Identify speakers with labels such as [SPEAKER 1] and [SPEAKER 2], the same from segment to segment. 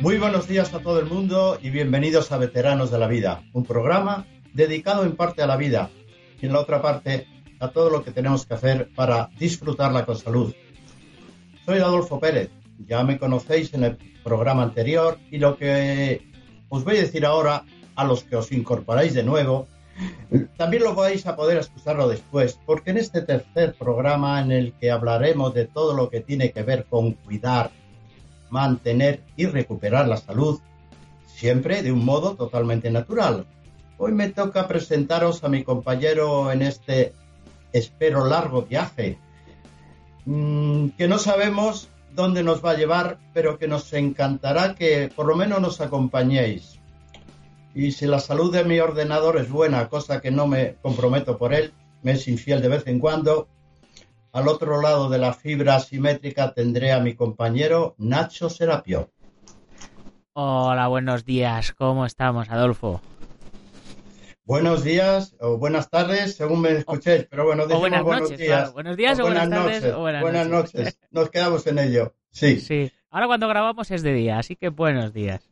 [SPEAKER 1] Muy buenos días a todo el mundo y bienvenidos a Veteranos de la Vida, un programa dedicado en parte a la vida y en la otra parte a todo lo que tenemos que hacer para disfrutarla con salud. Soy Adolfo Pérez, ya me conocéis en el programa anterior y lo que os voy a decir ahora a los que os incorporáis de nuevo, también lo vais a poder escucharlo después, porque en este tercer programa en el que hablaremos de todo lo que tiene que ver con cuidar mantener y recuperar la salud, siempre de un modo totalmente natural. Hoy me toca presentaros a mi compañero en este, espero, largo viaje, mm, que no sabemos dónde nos va a llevar, pero que nos encantará que por lo menos nos acompañéis. Y si la salud de mi ordenador es buena, cosa que no me comprometo por él, me es infiel de vez en cuando, al otro lado de la fibra asimétrica tendré a mi compañero Nacho Serapio.
[SPEAKER 2] Hola, buenos días. ¿Cómo estamos, Adolfo?
[SPEAKER 1] Buenos días o buenas tardes, según me escuchéis, pero bueno,
[SPEAKER 2] decimos buenas buenos días. Buenos días o, buenas, tardes
[SPEAKER 1] noches. buenas, noches. Nos quedamos en ello. Sí.
[SPEAKER 2] Sí. Ahora cuando grabamos es de día, así que buenos días.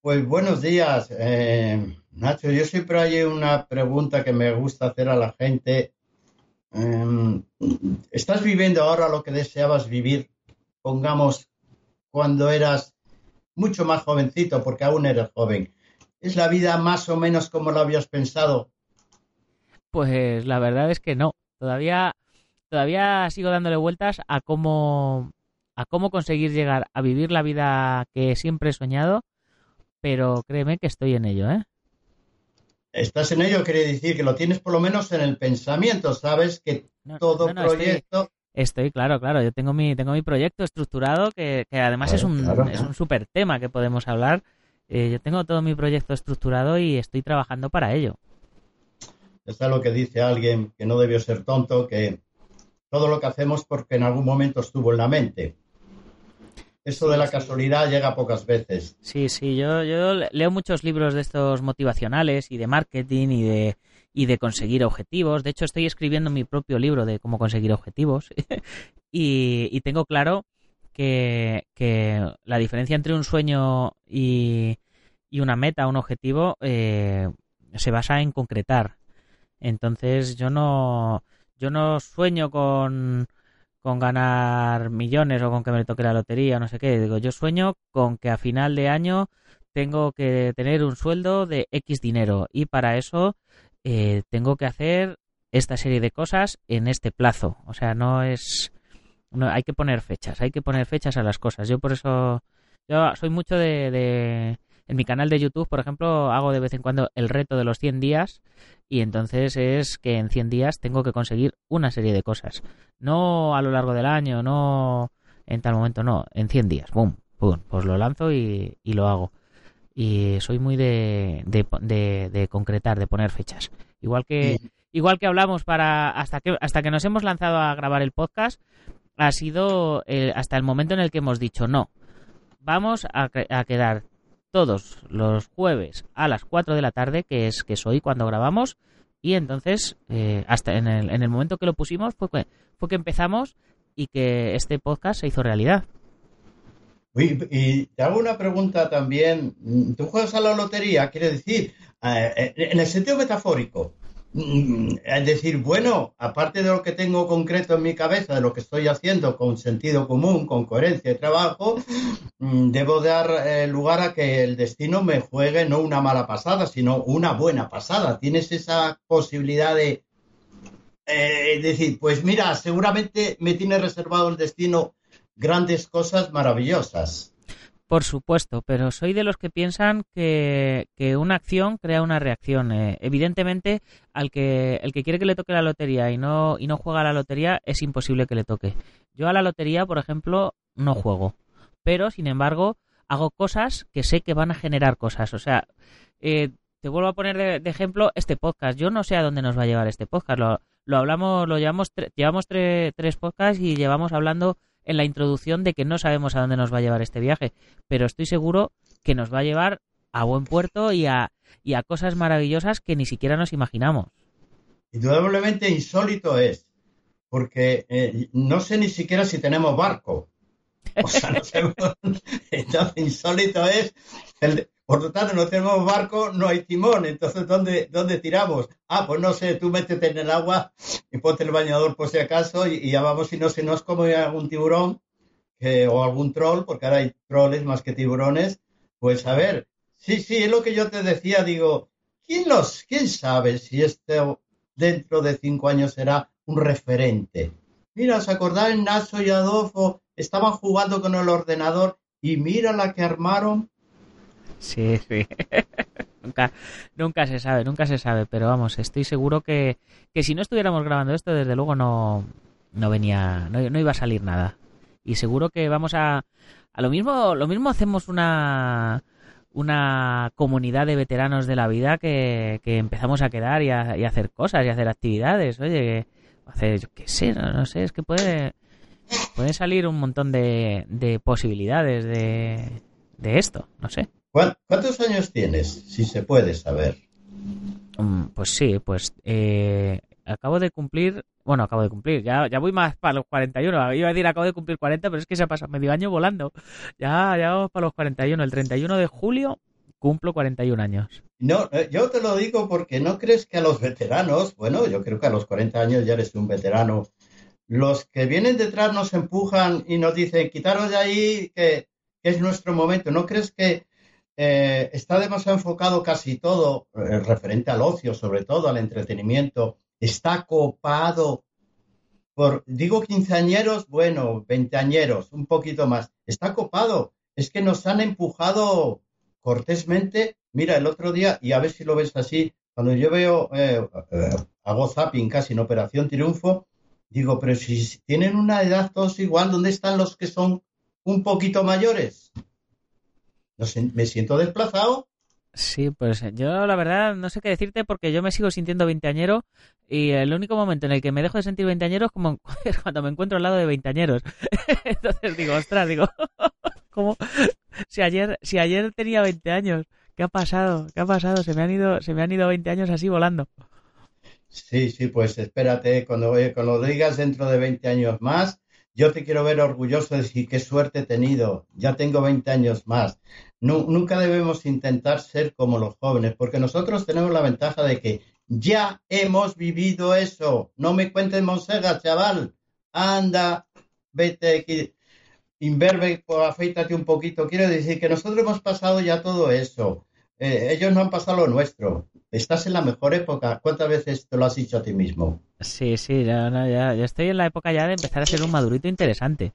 [SPEAKER 1] Pues buenos días, eh, Nacho. Yo siempre hay una pregunta que me gusta hacer a la gente ¿Estás viviendo ahora lo que deseabas vivir, pongamos, cuando eras mucho más jovencito, porque aún eres joven? ¿Es la vida más o menos como lo habías pensado?
[SPEAKER 2] Pues la verdad es que no. Todavía, todavía sigo dándole vueltas a cómo, a cómo conseguir llegar a vivir la vida que siempre he soñado, pero créeme que estoy en ello, ¿eh?
[SPEAKER 1] Estás en ello, quiere decir que lo tienes por lo menos en el pensamiento, sabes que todo proyecto...
[SPEAKER 2] Estoy, claro, claro, yo tengo mi, tengo mi proyecto estructurado, que, además es, un, es un súper tema que podemos hablar. Eh, yo tengo todo mi proyecto estructurado y estoy trabajando para ello.
[SPEAKER 1] Está lo que dice alguien que no debió ser tonto, que todo lo que hacemos porque en algún momento estuvo en la mente. Eso de la casualidad llega pocas veces.
[SPEAKER 2] Sí, sí, yo, yo leo muchos libros de estos motivacionales y de marketing y de, y de conseguir objetivos. De hecho, estoy escribiendo mi propio libro de cómo conseguir objetivos y, tengo claro que, la diferencia entre un sueño y, y una meta, un objetivo, eh, se basa en concretar. Entonces, yo no, yo no sueño con con ganar millones o con que me toque la lotería, no sé qué. Digo, yo sueño con que a final de año tengo que tener un sueldo de X dinero y para eso eh, tengo que hacer esta serie de cosas en este plazo. O sea, no es... No, hay que poner fechas, hay que poner fechas a las cosas. Yo por eso... Yo soy mucho de en mi canal de YouTube, por ejemplo, hago de vez en cuando el reto de los 100 días y entonces es que en 100 días tengo que conseguir una serie de cosas. No a lo largo del año, no en tal momento, no, en 100 días. ¡Bum! ¡Pum! Pues lo lanzo y, lo hago. Y soy muy de, de, concretar, de poner fechas. Igual que, igual que hablamos para hasta que, hasta que nos hemos lanzado a grabar el podcast, ha sido hasta el momento en el que hemos dicho no. Vamos a, a quedar todos los jueves a las 4 de la tarde, que es que es hoy cuando grabamos. Y entonces, eh, hasta en el, en el momento que lo pusimos, fue que, fue que empezamos y que este podcast se hizo realidad.
[SPEAKER 1] y te hago una pregunta también. ¿Tú juegas a la lotería? Quiere decir, eh, eh, en el sentido metafórico, es decir, bueno, aparte de lo que tengo concreto en mi cabeza, de lo que estoy haciendo con sentido común, con coherencia de trabajo, mm, debo dar eh, lugar a que el destino me juegue no una mala pasada, sino una buena pasada. Tienes esa posibilidad de eh, decir, pues mira, seguramente me tiene reservado el destino grandes cosas maravillosas.
[SPEAKER 2] Por supuesto, pero soy de los que piensan que, que una acción crea una reacción. Eh, evidentemente, al que el que quiere que le toque la lotería y no y no juega a la lotería es imposible que le toque. Yo a la lotería, por ejemplo, no juego, pero sin embargo hago cosas que sé que van a generar cosas. O sea, eh, te vuelvo a poner de, ejemplo este podcast. Yo no sé a dónde nos va a llevar este podcast. Lo, lo hablamos, lo llevamos, llevamos tres podcasts y llevamos hablando en la introducción de que no sabemos a dónde nos va a llevar este viaje, pero estoy seguro que nos va a llevar a buen puerto y a, y a cosas maravillosas que ni siquiera nos imaginamos.
[SPEAKER 1] Indudablemente insólito es, porque eh, no sé ni siquiera si tenemos barco. O sea, no sé, entonces insólito es el, por lo tanto, no tenemos barco, no hay timón. Entonces, ¿dónde, ¿dónde tiramos? Ah, pues no sé, tú métete en el agua y ponte el bañador por si acaso y, ya vamos. Y no sé, no es como algún tiburón o algún troll, porque ahora hay troles más que tiburones. Pues a ver, sí, sí, es lo que yo te decía. Digo, ¿quién, los, quién sabe si este dentro de cinco años será un referente? Mira, ¿os acordáis? Naso y Adolfo estaban jugando con el ordenador y mira la que armaron
[SPEAKER 2] Sí, sí. nunca, nunca se sabe, nunca se sabe, pero vamos, estoy seguro que, que si no estuviéramos grabando esto, desde luego no, no venía, no, iba a salir nada. Y seguro que vamos a, a lo mismo, lo mismo hacemos una, una comunidad de veteranos de la vida que, que empezamos a quedar y a, y hacer cosas y hacer actividades. Oye, hacer, yo qué sé, no, sé, es que puede, puede salir un montón de, de posibilidades de, de esto, no sé.
[SPEAKER 1] ¿Cuántos años tienes, si se puede saber?
[SPEAKER 2] Mm, pues sí, pues eh, acabo de cumplir, bueno, acabo de cumplir, ya, ya voy más para los 41, iba a decir acabo de cumplir 40, pero es que se ha pasado medio año volando, ya, ya vamos para los 41, el 31 de julio cumplo 41 años.
[SPEAKER 1] No, eh, yo te lo digo porque no crees que a los veteranos, bueno, yo creo que a los 40 años ya eres un veterano, los que vienen detrás nos empujan y nos dicen, quitaros de ahí que, que es nuestro momento, ¿no crees que eh, está demasiado enfocado casi todo, eh, referente al ocio, sobre todo al entretenimiento, está copado por, digo quinceañeros, bueno, veinteañeros, un poquito más, está copado. Es que nos han empujado cortésmente. Mira, el otro día, y a ver si lo ves así, cuando yo veo, eh, hago zapping casi en Operación Triunfo, digo, pero si tienen una edad todos igual, ¿dónde están los que son un poquito mayores? Me siento desplazado.
[SPEAKER 2] Sí, pues yo la verdad no sé qué decirte porque yo me sigo sintiendo veinteañero y el único momento en el que me dejo de sentir veinteañero es como cuando me encuentro al lado de veinteañeros. Entonces digo, ostras, digo, como si ayer si ayer tenía 20 años, ¿qué ha pasado? ¿Qué ha pasado? Se me han ido se me han ido 20 años así volando.
[SPEAKER 1] Sí, sí, pues espérate, cuando, cuando lo digas dentro de 20 años más, yo te quiero ver orgulloso de decir qué suerte he tenido, ya tengo 20 años más. Nunca debemos intentar ser como los jóvenes, porque nosotros tenemos la ventaja de que ya hemos vivido eso. No me cuentes Monsega, chaval. Anda, vete aquí, inverbe, afeítate un poquito. Quiero decir que nosotros hemos pasado ya todo eso. Eh, ellos no han pasado lo nuestro. Estás en la mejor época. ¿Cuántas veces te lo has dicho a ti mismo?
[SPEAKER 2] Sí, sí, ya, ya, estoy en la época ya de empezar a ser un madurito interesante.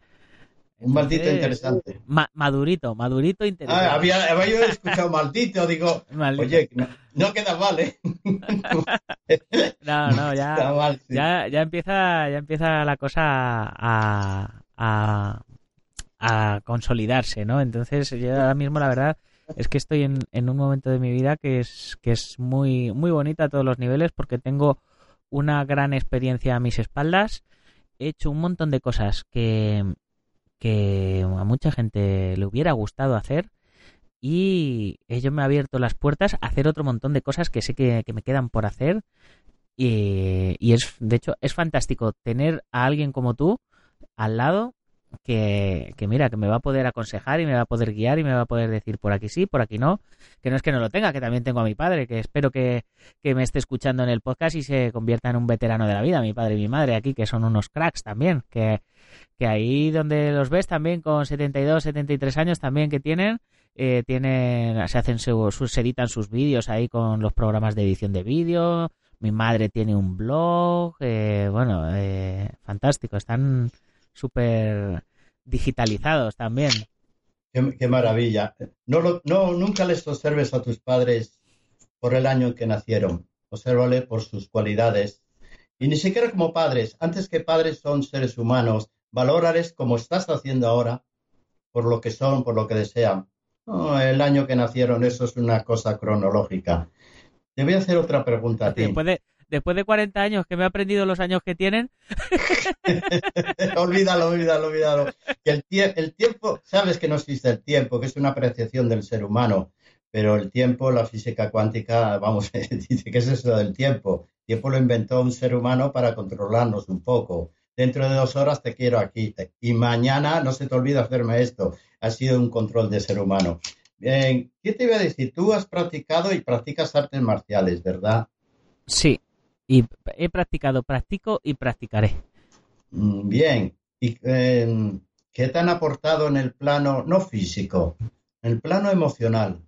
[SPEAKER 1] Un maldito interesante.
[SPEAKER 2] madurito, madurito ah, interesante.
[SPEAKER 1] Ah, había, había escuchado maldito, digo, oye, no, queda mal, ¿eh?
[SPEAKER 2] no, no, ya, ya, ya, empieza, ya empieza la cosa a, a, a consolidarse, ¿no? Entonces, yo ahora mismo, la verdad, es que estoy en, en, un momento de mi vida que es, que es muy, muy bonita a todos los niveles porque tengo una gran experiencia a mis espaldas. He hecho un montón de cosas que, que a mucha gente le hubiera gustado hacer y ello me ha abierto las puertas a hacer otro montón de cosas que sé que, que me quedan por hacer. Y, y, es de hecho es fantástico tener a alguien como tú al lado que, que, mira, que me va a poder aconsejar y me va a poder guiar y me va a poder decir por aquí sí, por aquí no, que no es que no lo tenga, que también tengo a mi padre, que espero que, que me esté escuchando en el podcast y se convierta en un veterano de la vida, mi padre y mi madre aquí, que son unos cracks también, que, que ahí donde los ves también con 72, 73 años también que tienen, eh, tienen, se hacen sus, se editan sus vídeos ahí con los programas de edición de vídeo, mi madre tiene un blog, eh, bueno, eh, fantástico, están súper digitalizados también.
[SPEAKER 1] Qué, maravilla. No, no, nunca les observes a tus padres por el año en que nacieron. Obsérvale por sus cualidades. Y ni siquiera como padres. Antes que padres son seres humanos. Valórales como estás haciendo ahora, por lo que son, por lo que desean. el año que nacieron, eso es una cosa cronológica. Te voy a hacer otra pregunta a ti
[SPEAKER 2] después de 40 años que me he aprendido los años que tienen.
[SPEAKER 1] olvídalo, olvídalo, olvídalo. Que el, tiempo, sabes que no existe el tiempo, que es una apreciación del ser humano, pero el tiempo, la física cuántica, vamos, dice que es eso del tiempo. El tiempo lo inventó un ser humano para controlarnos un poco. Dentro de dos horas te quiero aquí y mañana no se te olvida hacerme esto. Ha sido un control de ser humano. Bien, ¿qué te iba a decir? Tú has practicado y practicas artes marciales, ¿verdad?
[SPEAKER 2] Sí, y he practicado, practico y practicaré.
[SPEAKER 1] Mm, bien. ¿Y em, qué te han aportado en el plano no físico, en el plano emocional?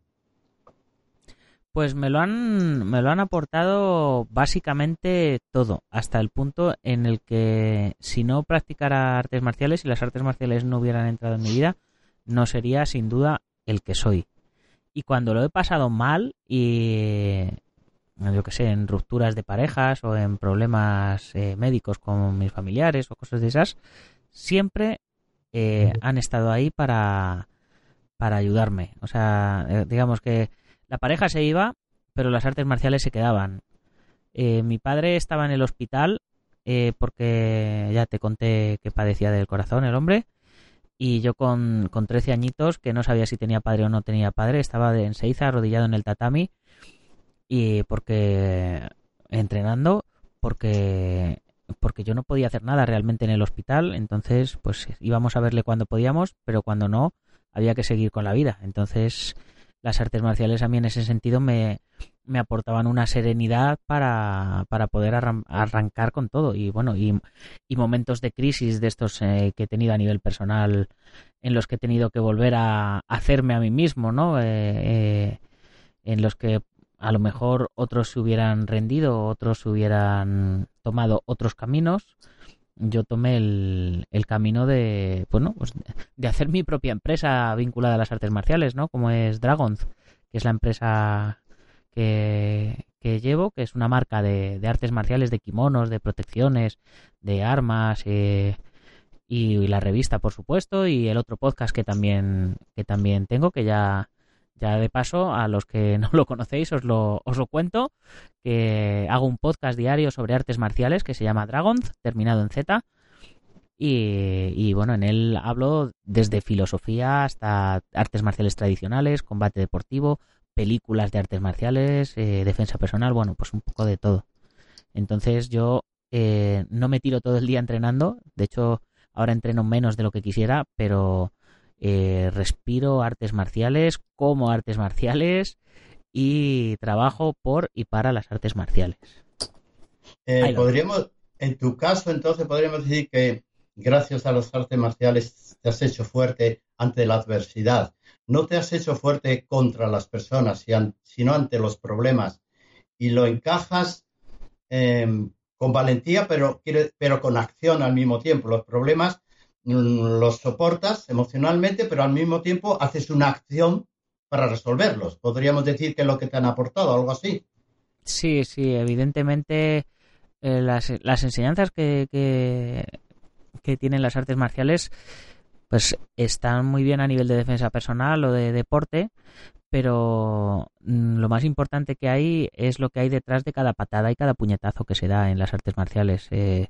[SPEAKER 2] Pues me lo han me lo han aportado básicamente todo, hasta el punto en el que si no practicara artes marciales y las artes marciales no hubieran entrado en mi vida, no sería sin duda el que soy. Y cuando lo he pasado mal y yo que sé, en rupturas de parejas o en problemas eh, médicos con mis familiares o cosas de esas, siempre eh, han estado ahí para, para ayudarme. O sea, eh, digamos que la pareja se iba, pero las artes marciales se quedaban. mi padre estaba en el hospital porque ya te conté que padecía del corazón el hombre. Y yo con, con 13 añitos, que no sabía si tenía padre o no tenía padre, estaba en Seiza, arrodillado en el tatami, y porque entrenando porque porque yo no podía hacer nada realmente en el hospital, entonces pues íbamos a verle cuando podíamos, pero cuando no había que seguir con la vida. Entonces las artes marciales a mí en ese sentido me, me aportaban una serenidad para, para poder arrancar con todo y bueno y, y momentos de crisis de estos eh, que he tenido a nivel personal en los que he tenido que volver a hacerme a mí mismo, ¿no? Eh, eh, en los que a lo mejor otros se hubieran rendido, otros hubieran tomado otros caminos. Yo tomé el, el camino de, bueno, pues de hacer mi propia empresa vinculada a las artes marciales, ¿no? Como es Dragons, que es la empresa que, llevo, que es una marca de, de, artes marciales, de kimonos, de protecciones, de armas, eh, y, la revista, por supuesto, y el otro podcast que también, que también tengo, que ya ya de paso, a los que no lo conocéis, os lo, os lo cuento, que hago un podcast diario sobre artes marciales que se llama Dragons, terminado en Z. Y, bueno, en él hablo desde filosofía hasta artes marciales tradicionales, combate deportivo, películas de artes marciales, eh, defensa personal, bueno, pues un poco de todo. Entonces yo eh, no me tiro todo el día entrenando, de hecho ahora entreno menos de lo que quisiera, pero eh, respiro artes marciales, como artes marciales y trabajo por y para las artes marciales.
[SPEAKER 1] Eh, podríamos, en tu caso, entonces podríamos decir que gracias a las artes marciales te has hecho fuerte ante la adversidad. No te has hecho fuerte contra las personas, sino ante los problemas. Y lo encajas em, con valentía, pero, pero con acción al mismo tiempo. Los problemas los soportas emocionalmente, pero al mismo tiempo haces una acción para resolverlos. Podríamos decir que es lo que te han aportado, algo así.
[SPEAKER 2] Sí, sí, evidentemente eh, las, las, enseñanzas que, que, tienen las artes marciales pues están muy bien a nivel de defensa personal o de deporte, pero mm, lo más importante que hay es lo que hay detrás de cada patada y cada puñetazo que se da en las artes marciales. Eh,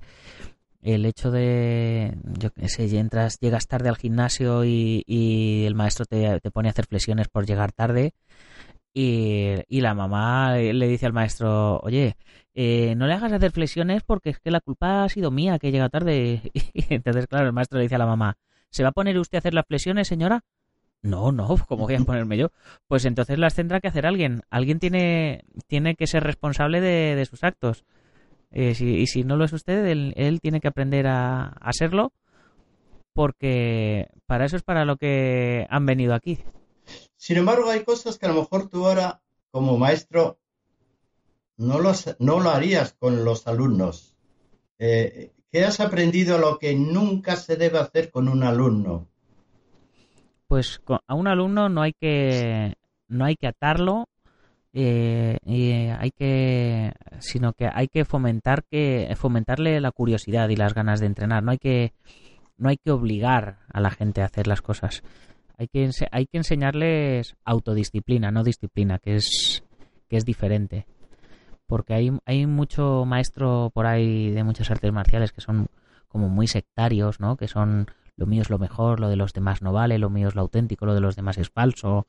[SPEAKER 2] el hecho de, yo qué sé, entras, llegas tarde al gimnasio y, y el maestro te, pone a hacer flexiones por llegar tarde y, y la mamá le dice al maestro, oye, eh, no le hagas hacer flexiones porque es que la culpa ha sido mía que llega tarde. Y entonces, claro, el maestro le dice a la mamá, ¿se va a poner usted a hacer las flexiones, señora? No, no, ¿cómo voy a ponerme yo? Pues entonces las tendrá que hacer alguien. Alguien tiene, tiene que ser responsable de, de sus actos. Eh, y si no lo es usted, él, tiene que aprender a, a, serlo porque para eso es para lo que han venido aquí.
[SPEAKER 1] Sin embargo, hay cosas que a lo mejor tú ahora, como maestro, no, no lo harías con los alumnos. Eh, ¿Qué has aprendido lo que nunca se debe hacer con un alumno?
[SPEAKER 2] pues a un alumno no hay que no hay que atarlo eh, hay que sino que hay que fomentar que fomentarle la curiosidad y las ganas de entrenar. No hay que no hay que obligar a la gente a hacer las cosas. Hay que hay que enseñarles autodisciplina no disciplina que es que es diferente. Porque hay hay mucho maestro por ahí de muchas artes marciales que son como muy sectarios no que son lo mío es lo mejor, lo de los demás no vale, lo mío es lo auténtico, lo de los demás es falso,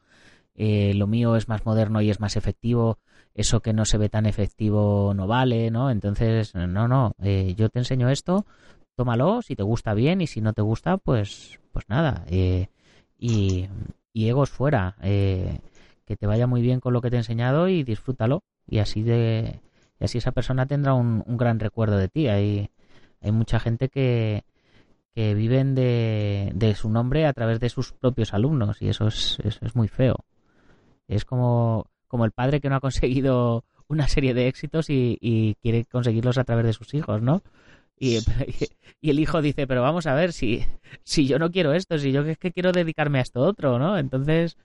[SPEAKER 2] eh, lo mío es más moderno y es más efectivo, eso que no se ve tan efectivo no vale, ¿no? Entonces, no, no, eh, yo te enseño esto, tómalo, si te gusta bien y si no te gusta, pues, pues nada, eh, y, y, egos fuera, que te vaya muy bien con lo que te he enseñado y disfrútalo, y así de, y así esa persona tendrá un, un gran recuerdo de ti, hay, hay mucha gente que que viven de, de, su nombre a través de sus propios alumnos y eso es, eso es muy feo. Es como, como el padre que no ha conseguido una serie de éxitos y, y quiere conseguirlos a través de sus hijos, ¿no? Y, y, el hijo dice, pero vamos a ver, si, si yo no quiero esto, si yo es que quiero dedicarme a esto otro, ¿no? Entonces,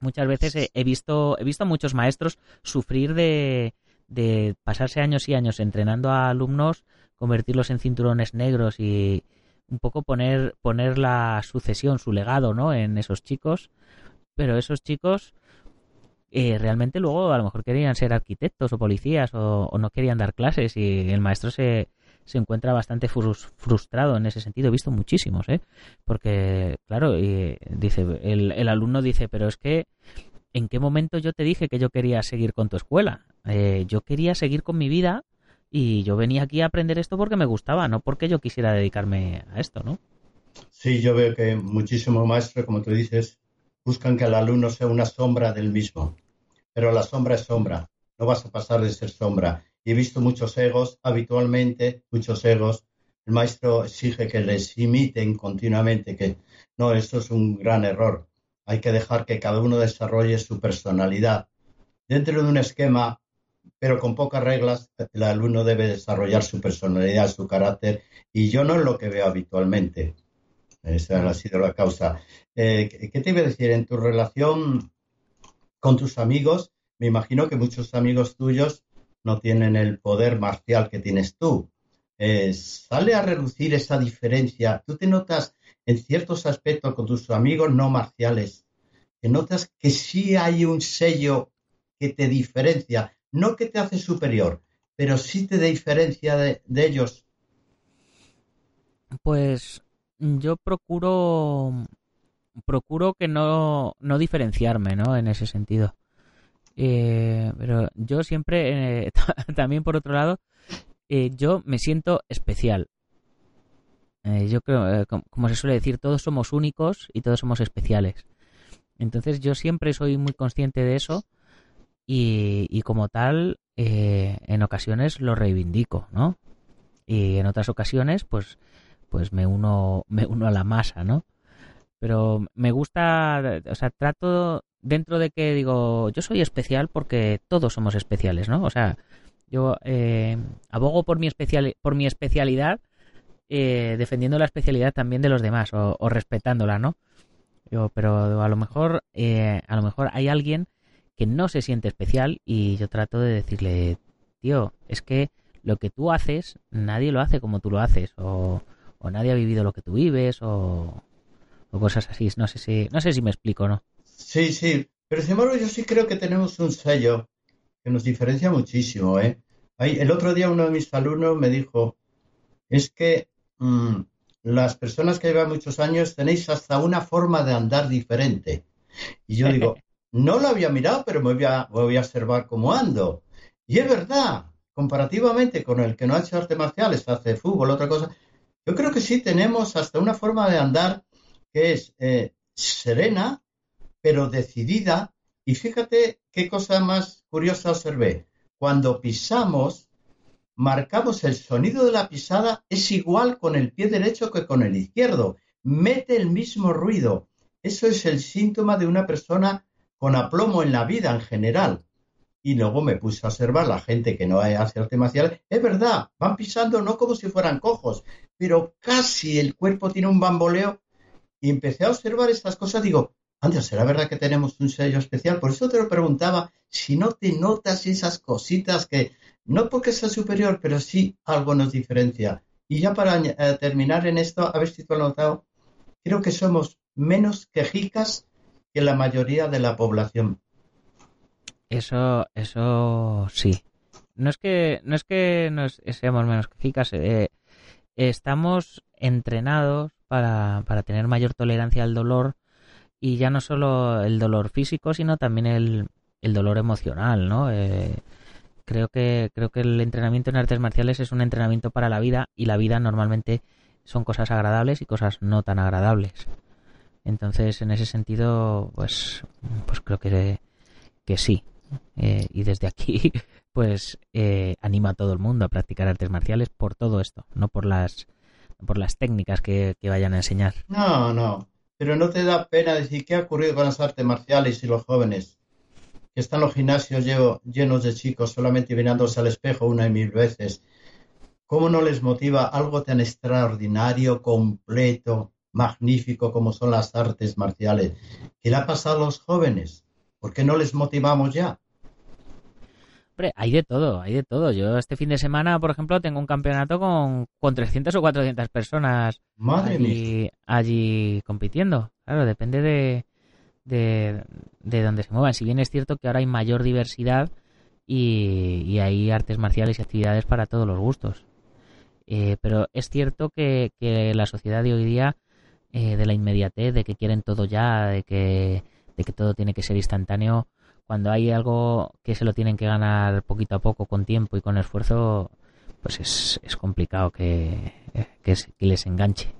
[SPEAKER 2] muchas veces he, visto, he visto a muchos maestros sufrir de, de pasarse años y años entrenando a alumnos, convertirlos en cinturones negros y, un poco poner, poner la sucesión, su legado, ¿no? En esos chicos. Pero esos chicos eh, realmente luego a lo mejor querían ser arquitectos o policías o, no querían dar clases y el maestro se, se encuentra bastante frustrado en ese sentido. He visto muchísimos, ¿eh? Porque, claro, y dice, el, el, alumno dice, pero es que, ¿en qué momento yo te dije que yo quería seguir con tu escuela? Eh, yo quería seguir con mi vida y yo venía aquí a aprender esto porque me gustaba, no porque yo quisiera dedicarme a esto, ¿no?
[SPEAKER 1] Sí, yo veo que muchísimos maestros, como tú dices, buscan que el alumno sea una sombra del mismo. Pero la sombra es sombra, no vas a pasar de ser sombra. Y he visto muchos egos, habitualmente, muchos egos. El maestro exige que les imiten continuamente, que no, esto es un gran error. Hay que dejar que cada uno desarrolle su personalidad dentro de un esquema pero con pocas reglas, el alumno debe desarrollar su personalidad, su carácter, y yo no es lo que veo habitualmente. Esa ha sido la causa. Eh, ¿Qué te iba a decir? En tu relación con tus amigos, me imagino que muchos amigos tuyos no tienen el poder marcial que tienes tú. Eh, ¿Sale a reducir esa diferencia? ¿Tú te notas en ciertos aspectos con tus amigos no marciales? ¿Te notas que sí hay un sello que te diferencia? no que te hace superior, pero sí te diferencia de, ellos.
[SPEAKER 2] Pues yo procuro procuro que no, no diferenciarme, ¿no? En ese sentido. Eh, pero yo siempre, eh, también por otro lado, eh, yo me siento especial. yo creo, como se suele decir, todos somos únicos y todos somos especiales. Entonces yo siempre soy muy consciente de eso y, como tal, eh, en ocasiones lo reivindico, ¿no? Y en otras ocasiones, pues, pues me uno, me uno a la masa, ¿no? Pero me gusta, o sea, trato dentro de que digo, yo soy especial porque todos somos especiales, ¿no? O sea, yo eh, abogo por mi, especial, por mi especialidad, eh, defendiendo la especialidad también de los demás o, respetándola, ¿no? Yo, pero a lo mejor, a lo mejor hay alguien que no se siente especial y yo trato de decirle, tío, es que lo que tú haces, nadie lo hace como tú lo haces, o, nadie ha vivido lo que tú vives, o, cosas así. No sé si, no sé si me explico, ¿no?
[SPEAKER 1] Sí, sí, pero sin embargo yo sí creo que tenemos un sello que nos diferencia muchísimo, ¿eh? el otro día uno de mis alumnos me dijo, es que mm, las personas que llevan muchos años tenéis hasta una forma de andar diferente. Y yo digo, no lo había mirado, pero me voy a, voy a observar cómo ando. Y es verdad, comparativamente con el que no ha hecho artes marciales, hace fútbol, otra cosa, yo creo que sí tenemos hasta una forma de andar que es eh, serena, pero decidida. Y fíjate qué cosa más curiosa observé. Cuando pisamos, marcamos el sonido de la pisada, es igual con el pie derecho que con el izquierdo. Mete el mismo ruido. Eso es el síntoma de una persona con aplomo en la vida en general. Y luego me puse a observar la gente que no hace arte marcial. Es verdad, van pisando no como si fueran cojos, pero casi el cuerpo tiene un bamboleo Y empecé a observar estas cosas, digo, anda, ¿será verdad que tenemos un sello especial? Por eso te lo preguntaba, si no te notas esas cositas que, no porque sea superior, pero sí algo nos diferencia. Y ya para eh, terminar en esto, a ver si tú has notado, creo que somos menos quejicas que la mayoría de la población.
[SPEAKER 2] Eso, eso sí. No es que, no es que nos seamos menos quejicas, eh, estamos entrenados para, para tener mayor tolerancia al dolor y ya no solo el dolor físico, sino también el, el dolor emocional, ¿no? Eh, creo que creo que el entrenamiento en artes marciales es un entrenamiento para la vida y la vida normalmente son cosas agradables y cosas no tan agradables. Entonces, en ese sentido, pues, pues creo que, que sí. Eh, y desde aquí, pues, eh, anima a todo el mundo a practicar artes marciales por todo esto, no por las, por las técnicas que, que vayan a enseñar.
[SPEAKER 1] No, no. Pero no te da pena decir qué ha ocurrido con las artes marciales y los jóvenes que están los gimnasios llenos de chicos solamente mirándose al espejo una y mil veces. ¿Cómo no les motiva algo tan extraordinario, completo, magnífico como son las artes marciales? ¿Qué le ha pasado a los jóvenes? ¿Por qué no les motivamos ya?
[SPEAKER 2] Hombre, hay de todo, hay de todo. Yo este fin de semana, por ejemplo, tengo un campeonato con, con 300 o 400 personas allí, allí compitiendo. Claro, depende de, de, de donde se muevan. Si bien es cierto que ahora hay mayor diversidad y, hay artes marciales y actividades para todos los gustos. Eh, pero es cierto que, que, la sociedad de hoy día, eh, de la inmediatez, de que quieren todo ya, de que, de que todo tiene que ser instantáneo, cuando hay algo que se lo tienen que ganar poquito a poco, con tiempo y con esfuerzo, pues es, es complicado que, que, les enganche.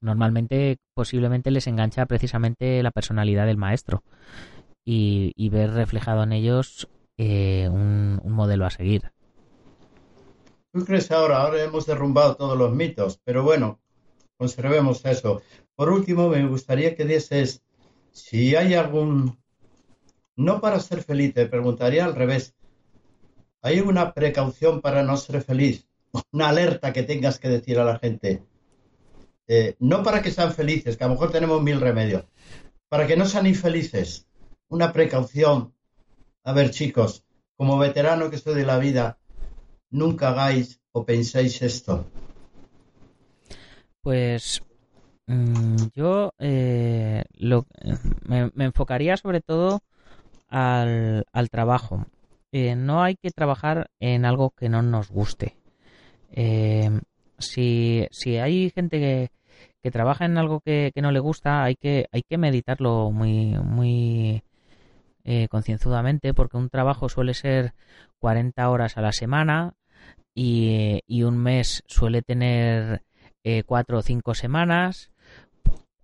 [SPEAKER 2] Normalmente, posiblemente les engancha precisamente la personalidad del maestro y, ver reflejado en ellos eh, un, un modelo a seguir.
[SPEAKER 1] ¿Tú crees ahora? Ahora hemos derrumbado todos los mitos, pero bueno, conservemos eso. Por último, me gustaría que dieses si hay algún no para ser feliz, te preguntaría al revés. ¿Hay una precaución para no ser feliz? Una alerta que tengas que decir a la gente. Eh, no para que sean felices, que a lo mejor tenemos mil remedios. Para que no sean infelices. Una precaución. A ver, chicos, como veterano que soy de la vida, nunca hagáis o penséis esto.
[SPEAKER 2] Pues mm, yo eh, lo, me, enfocaría sobre todo al, al trabajo. Eh, no hay que trabajar en algo que no nos guste. Eh, si, si, hay gente que, que, trabaja en algo que, que, no le gusta, hay que, hay que meditarlo muy, muy eh, concienzudamente, porque un trabajo suele ser 40 horas a la semana y, y un mes suele tener eh, 4 o 5 semanas,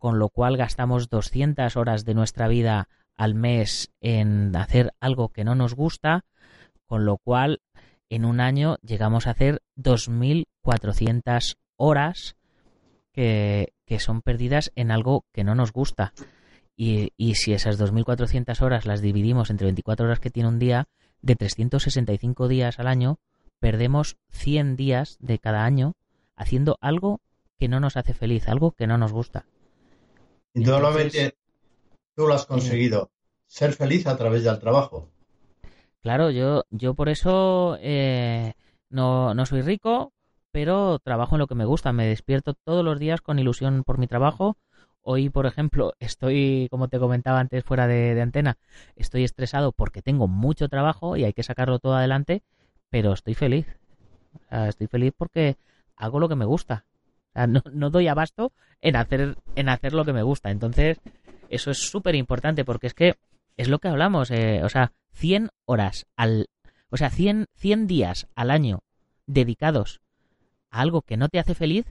[SPEAKER 2] con lo cual gastamos 200 horas de nuestra vida al mes en hacer algo que no nos gusta, con lo cual en un año llegamos a hacer 2.400 horas que, son perdidas en algo que no nos gusta. Y, y si esas 2.400 horas las dividimos entre 24 horas que tiene un día, de 365 días al año, perdemos 100 días de cada año haciendo algo que no nos hace feliz, algo que no nos gusta.
[SPEAKER 1] Indudablemente, tú lo has conseguido, ser feliz a través del trabajo.
[SPEAKER 2] Claro, yo, yo por eso eh, no, no soy rico, pero trabajo en lo que me gusta. Me despierto todos los días con ilusión por mi trabajo. Hoy, por ejemplo, estoy, como te comentaba antes fuera de, antena, estoy estresado porque tengo mucho trabajo y hay que sacarlo todo adelante, pero estoy feliz. estoy feliz porque hago lo que me gusta. No, no, doy abasto en hacer, en hacer lo que me gusta. Entonces, eso es súper importante porque es que es lo que hablamos, eh, o sea, 100 horas al, o sea, 100, 100 días al año dedicados a algo que no te hace feliz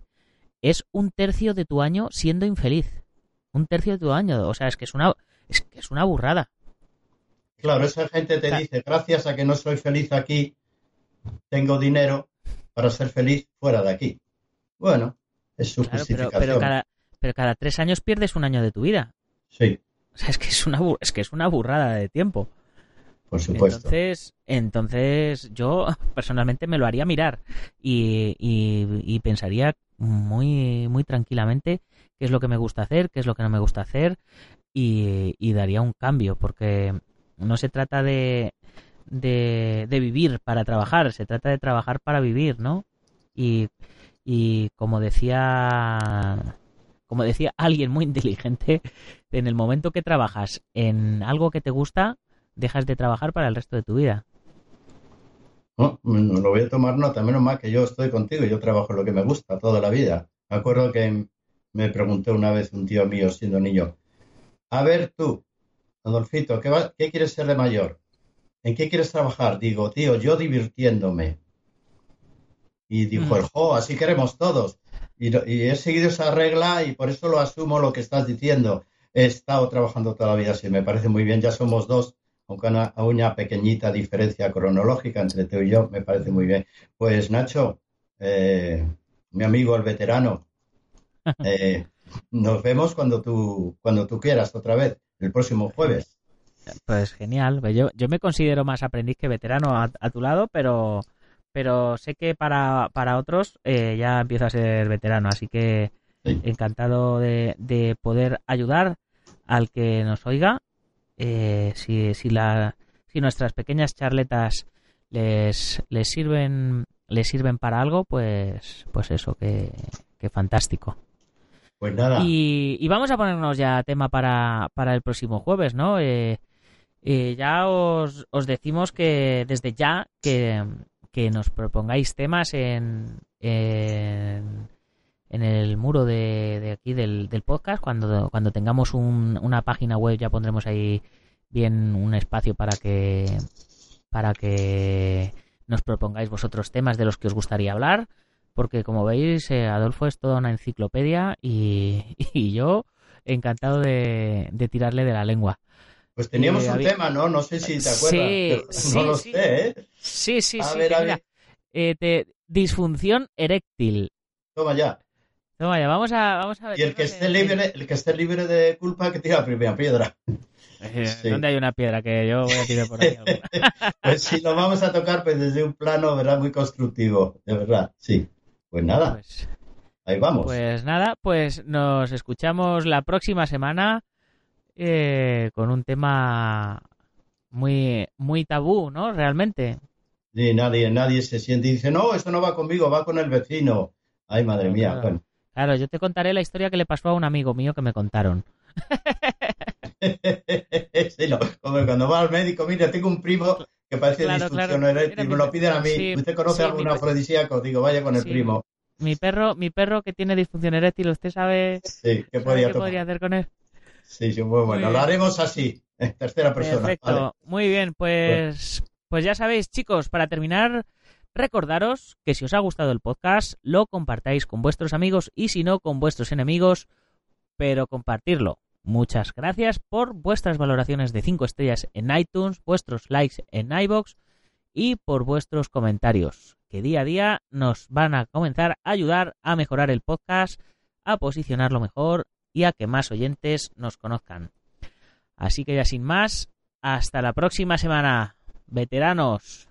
[SPEAKER 2] es un tercio de tu año siendo infeliz. Un tercio de tu año, o sea, es que es una, es que es una burrada.
[SPEAKER 1] Claro, esa gente te dice, gracias a que no soy feliz aquí, tengo dinero para ser feliz fuera de aquí. Bueno, es su claro,
[SPEAKER 2] pero, pero, cada, pero cada tres años pierdes un año de tu vida.
[SPEAKER 1] Sí.
[SPEAKER 2] O sea, es que es una, es que es una burrada de tiempo.
[SPEAKER 1] Por supuesto.
[SPEAKER 2] Entonces, entonces yo personalmente me lo haría mirar y, y, y pensaría muy, muy tranquilamente qué es lo que me gusta hacer, qué es lo que no me gusta hacer y, y daría un cambio porque no se trata de, de, de, vivir para trabajar, se trata de trabajar para vivir, ¿no? Y, y como decía como decía alguien muy inteligente, en el momento que trabajas en algo que te gusta, dejas de trabajar para el resto de tu vida.
[SPEAKER 1] No, lo voy a tomar nota, menos mal que yo estoy contigo, yo trabajo lo que me gusta toda la vida. Me acuerdo que me preguntó una vez un tío mío siendo niño, a ver tú, Adolfito, ¿qué, ¿qué quieres ser de mayor? ¿En qué quieres trabajar? Digo, tío, yo divirtiéndome. Y dijo, el jo, así queremos todos. Y, y, he seguido esa regla y por eso lo asumo lo que estás diciendo. He estado trabajando toda la vida así, me parece muy bien. Ya somos dos, aunque una, una pequeñita diferencia cronológica entre tú y yo, me parece muy bien. Pues Nacho, eh, mi amigo el veterano, eh, nos vemos cuando tú, cuando tú quieras otra vez, el próximo jueves.
[SPEAKER 2] Pues genial. Yo, yo me considero más aprendiz que veterano a, a tu lado, pero pero sé que para, para otros eh, ya empiezo a ser veterano, así que sí. encantado de, de, poder ayudar al que nos oiga. Eh, si, si, la, si nuestras pequeñas charletas les, les sirven les sirven para algo, pues, pues eso, que, que fantástico.
[SPEAKER 1] Pues nada.
[SPEAKER 2] Y, y, vamos a ponernos ya tema para, para el próximo jueves, ¿no? Eh, eh, ya os, os decimos que desde ya que, que nos propongáis temas en, en, en el muro de, de aquí del, del, podcast. Cuando, cuando tengamos un, una página web ya pondremos ahí bien un espacio para que para que nos propongáis vosotros temas de los que os gustaría hablar. Porque como veis, eh, Adolfo es toda una enciclopedia y, y yo encantado de, de tirarle de la lengua.
[SPEAKER 1] Pues teníamos eh, un había... tema, ¿no? No sé si te acuerdas.
[SPEAKER 2] Sí,
[SPEAKER 1] no
[SPEAKER 2] sí,
[SPEAKER 1] lo
[SPEAKER 2] sí.
[SPEAKER 1] sé, ¿eh?
[SPEAKER 2] Sí, sí,
[SPEAKER 1] a
[SPEAKER 2] sí.
[SPEAKER 1] Ver, a
[SPEAKER 2] mira,
[SPEAKER 1] ver.
[SPEAKER 2] eh, te, disfunción eréctil.
[SPEAKER 1] Toma ya.
[SPEAKER 2] Toma ya, vamos a, vamos a ver.
[SPEAKER 1] Y el que, esté libre, el que esté libre de culpa, que tira la primera piedra.
[SPEAKER 2] Eh, sí. ¿Dónde hay una piedra que yo voy a tirar por ahí?
[SPEAKER 1] pues sí, lo vamos a tocar pues desde un plano, ¿verdad? Muy constructivo, de verdad, sí. Pues nada,
[SPEAKER 2] pues,
[SPEAKER 1] ahí vamos.
[SPEAKER 2] Pues nada, pues nos escuchamos la próxima semana eh, con un tema muy, muy tabú, ¿no? Realmente.
[SPEAKER 1] Sí, nadie, nadie se siente y dice, no, esto no va conmigo, va con el vecino. Ay, madre mía,
[SPEAKER 2] claro.
[SPEAKER 1] bueno.
[SPEAKER 2] Claro, yo te contaré la historia que le pasó a un amigo mío que me contaron.
[SPEAKER 1] sí, no, como cuando va al médico, mira, tengo un primo que parece
[SPEAKER 2] Claro,
[SPEAKER 1] disfunción
[SPEAKER 2] claro.
[SPEAKER 1] eréctil,
[SPEAKER 2] Mira,
[SPEAKER 1] me lo piden a mí.
[SPEAKER 2] sí,
[SPEAKER 1] ¿Usted conoce
[SPEAKER 2] sí,
[SPEAKER 1] algún afrodisíaco? Digo, vaya con el primo.
[SPEAKER 2] Mi perro, mi perro que tiene disfunción eréctil, ¿usted sabe,
[SPEAKER 1] Sí, ¿qué
[SPEAKER 2] sabe qué podría hacer con él?
[SPEAKER 1] Sí, sí, muy bueno.
[SPEAKER 2] Muy
[SPEAKER 1] Lo haremos así, en tercera persona.
[SPEAKER 2] Perfecto,
[SPEAKER 1] Vale.
[SPEAKER 2] muy bien, pues, pues ya sabéis, chicos, para terminar, recordaros que si os ha gustado el podcast, lo compartáis con vuestros amigos y si no, con vuestros enemigos, pero compartirlo. Muchas gracias por vuestras valoraciones de 5 estrellas en iTunes, vuestros likes en iBox y por vuestros comentarios, que día a día nos van a comenzar a ayudar a mejorar el podcast, a posicionarlo mejor y a que más oyentes nos conozcan. Así que ya sin más, hasta la próxima semana, veteranos.